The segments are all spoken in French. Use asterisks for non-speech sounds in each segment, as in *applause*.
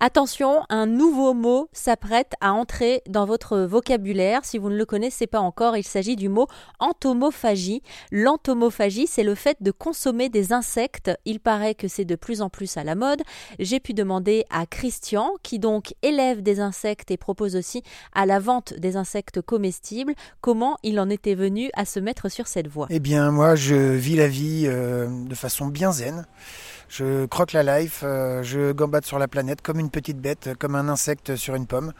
Attention, un nouveau mot s'apprête à entrer dans votre vocabulaire. Si vous ne le connaissez pas encore, il s'agit du mot entomophagie. L'entomophagie, c'est le fait de consommer des insectes. Il paraît que c'est de plus en plus à la mode. J'ai pu demander à Christian, qui donc élève des insectes et propose aussi à la vente des insectes comestibles, comment il en était venu à se mettre sur cette voie. Eh bien, moi, je vis la vie euh, de façon bien zen. Je croque la life, euh, je gambade sur la planète comme une petite bête, comme un insecte sur une pomme.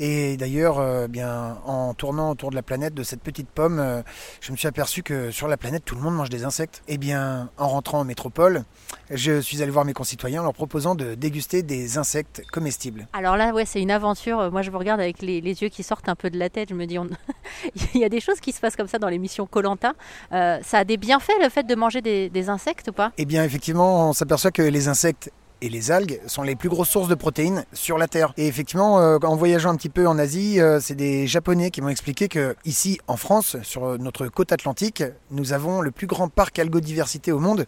Et d'ailleurs, euh, bien, en tournant autour de la planète de cette petite pomme, euh, je me suis aperçu que sur la planète, tout le monde mange des insectes. Et bien, en rentrant en métropole, je suis allé voir mes concitoyens en leur proposant de déguster des insectes comestibles. Alors là, ouais, c'est une aventure. Moi, je vous regarde avec les, yeux qui sortent un peu de la tête. Je me dis, *laughs* il y a des choses qui se passent comme ça dans l'émission Colanta. Euh, ça a des bienfaits, le fait de manger des, des insectes ou pas? Eh bien, effectivement, on s'aperçoit que les insectes et les algues sont les plus grosses sources de protéines sur la Terre. Et effectivement, euh, en voyageant un petit peu en Asie, euh, c'est des Japonais qui m'ont expliqué que ici, en France, sur notre côte atlantique, nous avons le plus grand parc algodiversité au monde,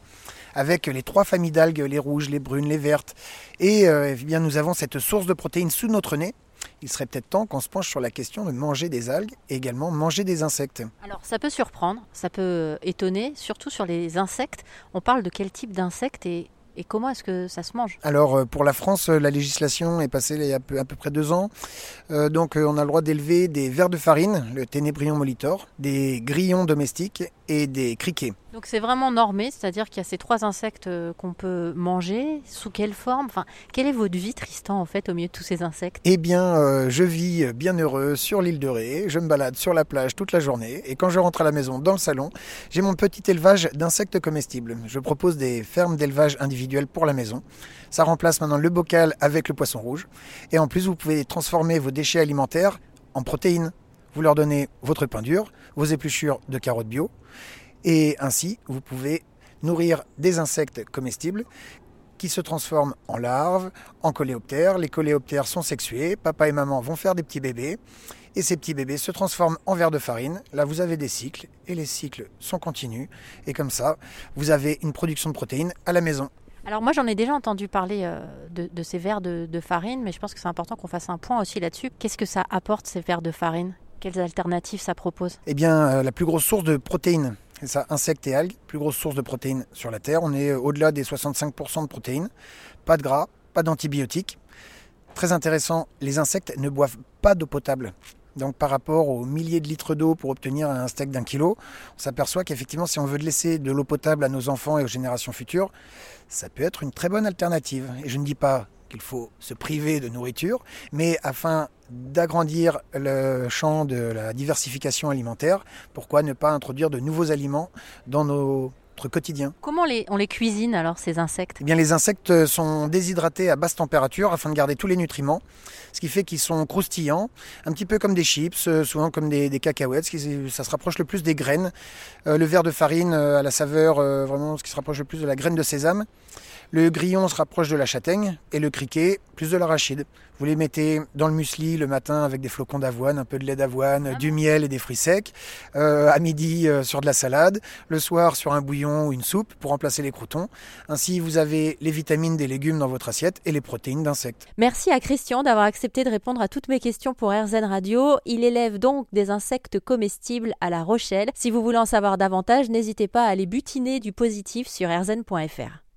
avec les trois familles d'algues, les rouges, les brunes, les vertes. Et euh, eh bien, nous avons cette source de protéines sous notre nez. Il serait peut-être temps qu'on se penche sur la question de manger des algues et également manger des insectes. Alors ça peut surprendre, ça peut étonner, surtout sur les insectes. On parle de quel type d'insectes et et comment est-ce que ça se mange? Alors euh, pour la France, euh, la législation est passée il y a à peu, près deux ans. Euh, donc on a le droit d'élever des vers de farine, le Ténébrion molitor, des grillons domestiques et des criquets. Donc c'est vraiment normé, c'est-à-dire qu'il y a ces trois insectes euh, qu'on peut manger. Sous quelle forme? Enfin, quelle est votre vie, Tristan, en fait, au milieu de tous ces insectes? Eh bien, euh, je vis bien heureux sur l'île de Ré. Je me balade sur la plage toute la journée. Et quand je rentre à la maison, dans le salon, j'ai mon petit élevage d'insectes comestibles. Je propose des fermes d'élevage individuelles pour la maison. Ça remplace maintenant le bocal avec le poisson rouge. Et en plus, vous pouvez transformer vos déchets alimentaires en protéines. Vous leur donnez votre pain dur, vos épluchures de carottes bio et ainsi, vous pouvez nourrir des insectes comestibles qui se transforment en larves, en coléoptères. Les coléoptères sont sexués, papa et maman vont faire des petits bébés, et ces petits bébés se transforment en vers de farine. Là, vous avez des cycles, et les cycles sont continus, et comme ça, vous avez une production de protéines à la maison. Alors moi j'en ai déjà entendu parler euh, de, ces vers de, de, farine, mais je pense que c'est important qu'on fasse un point aussi là-dessus. Qu'est-ce que ça apporte ces vers de farine? Quelles alternatives ça propose? Eh bien euh, la plus grosse source de protéines c'est ça, insectes et algues, plus grosse source de protéines sur la Terre. On est euh, au-delà des 65% de protéines. Pas de gras, pas d'antibiotiques. Très intéressant, les insectes ne boivent pas d'eau potable. Donc par rapport aux milliers de litres d'eau pour obtenir un steak d'un kilo, on s'aperçoit qu'effectivement si on veut laisser de l'eau potable à nos enfants et aux générations futures, ça peut être une très bonne alternative. Et je ne dis pas qu'il faut se priver de nourriture, mais afin d'agrandir le champ de la diversification alimentaire, pourquoi ne pas introduire de nouveaux aliments dans nos quotidien? Comment les, on les cuisine alors ces insectes? Eh bien, Les insectes sont déshydratés à basse température afin de garder tous les nutriments, ce qui fait qu'ils sont croustillants, un petit peu comme des chips, euh, souvent comme des, cacahuètes, ça se rapproche le plus des graines. Euh, le verre de farine euh, à la saveur, vraiment ce qui se rapproche le plus de la graine de sésame. Le grillon se rapproche de la châtaigne et le criquet plus de l'arachide. Vous les mettez dans le muesli le matin avec des flocons d'avoine, un peu de lait d'avoine, du miel et des fruits secs. Euh, à midi euh, sur de la salade. Le soir sur un bouillon ou une soupe pour remplacer les croutons. Ainsi vous avez les vitamines des légumes dans votre assiette et les protéines d'insectes. Merci à Christian d'avoir accepté de répondre à toutes mes questions pour RZN Radio. Il élève donc des insectes comestibles à La Rochelle. Si vous voulez en savoir davantage, n'hésitez pas à aller butiner du positif sur rzn.fr.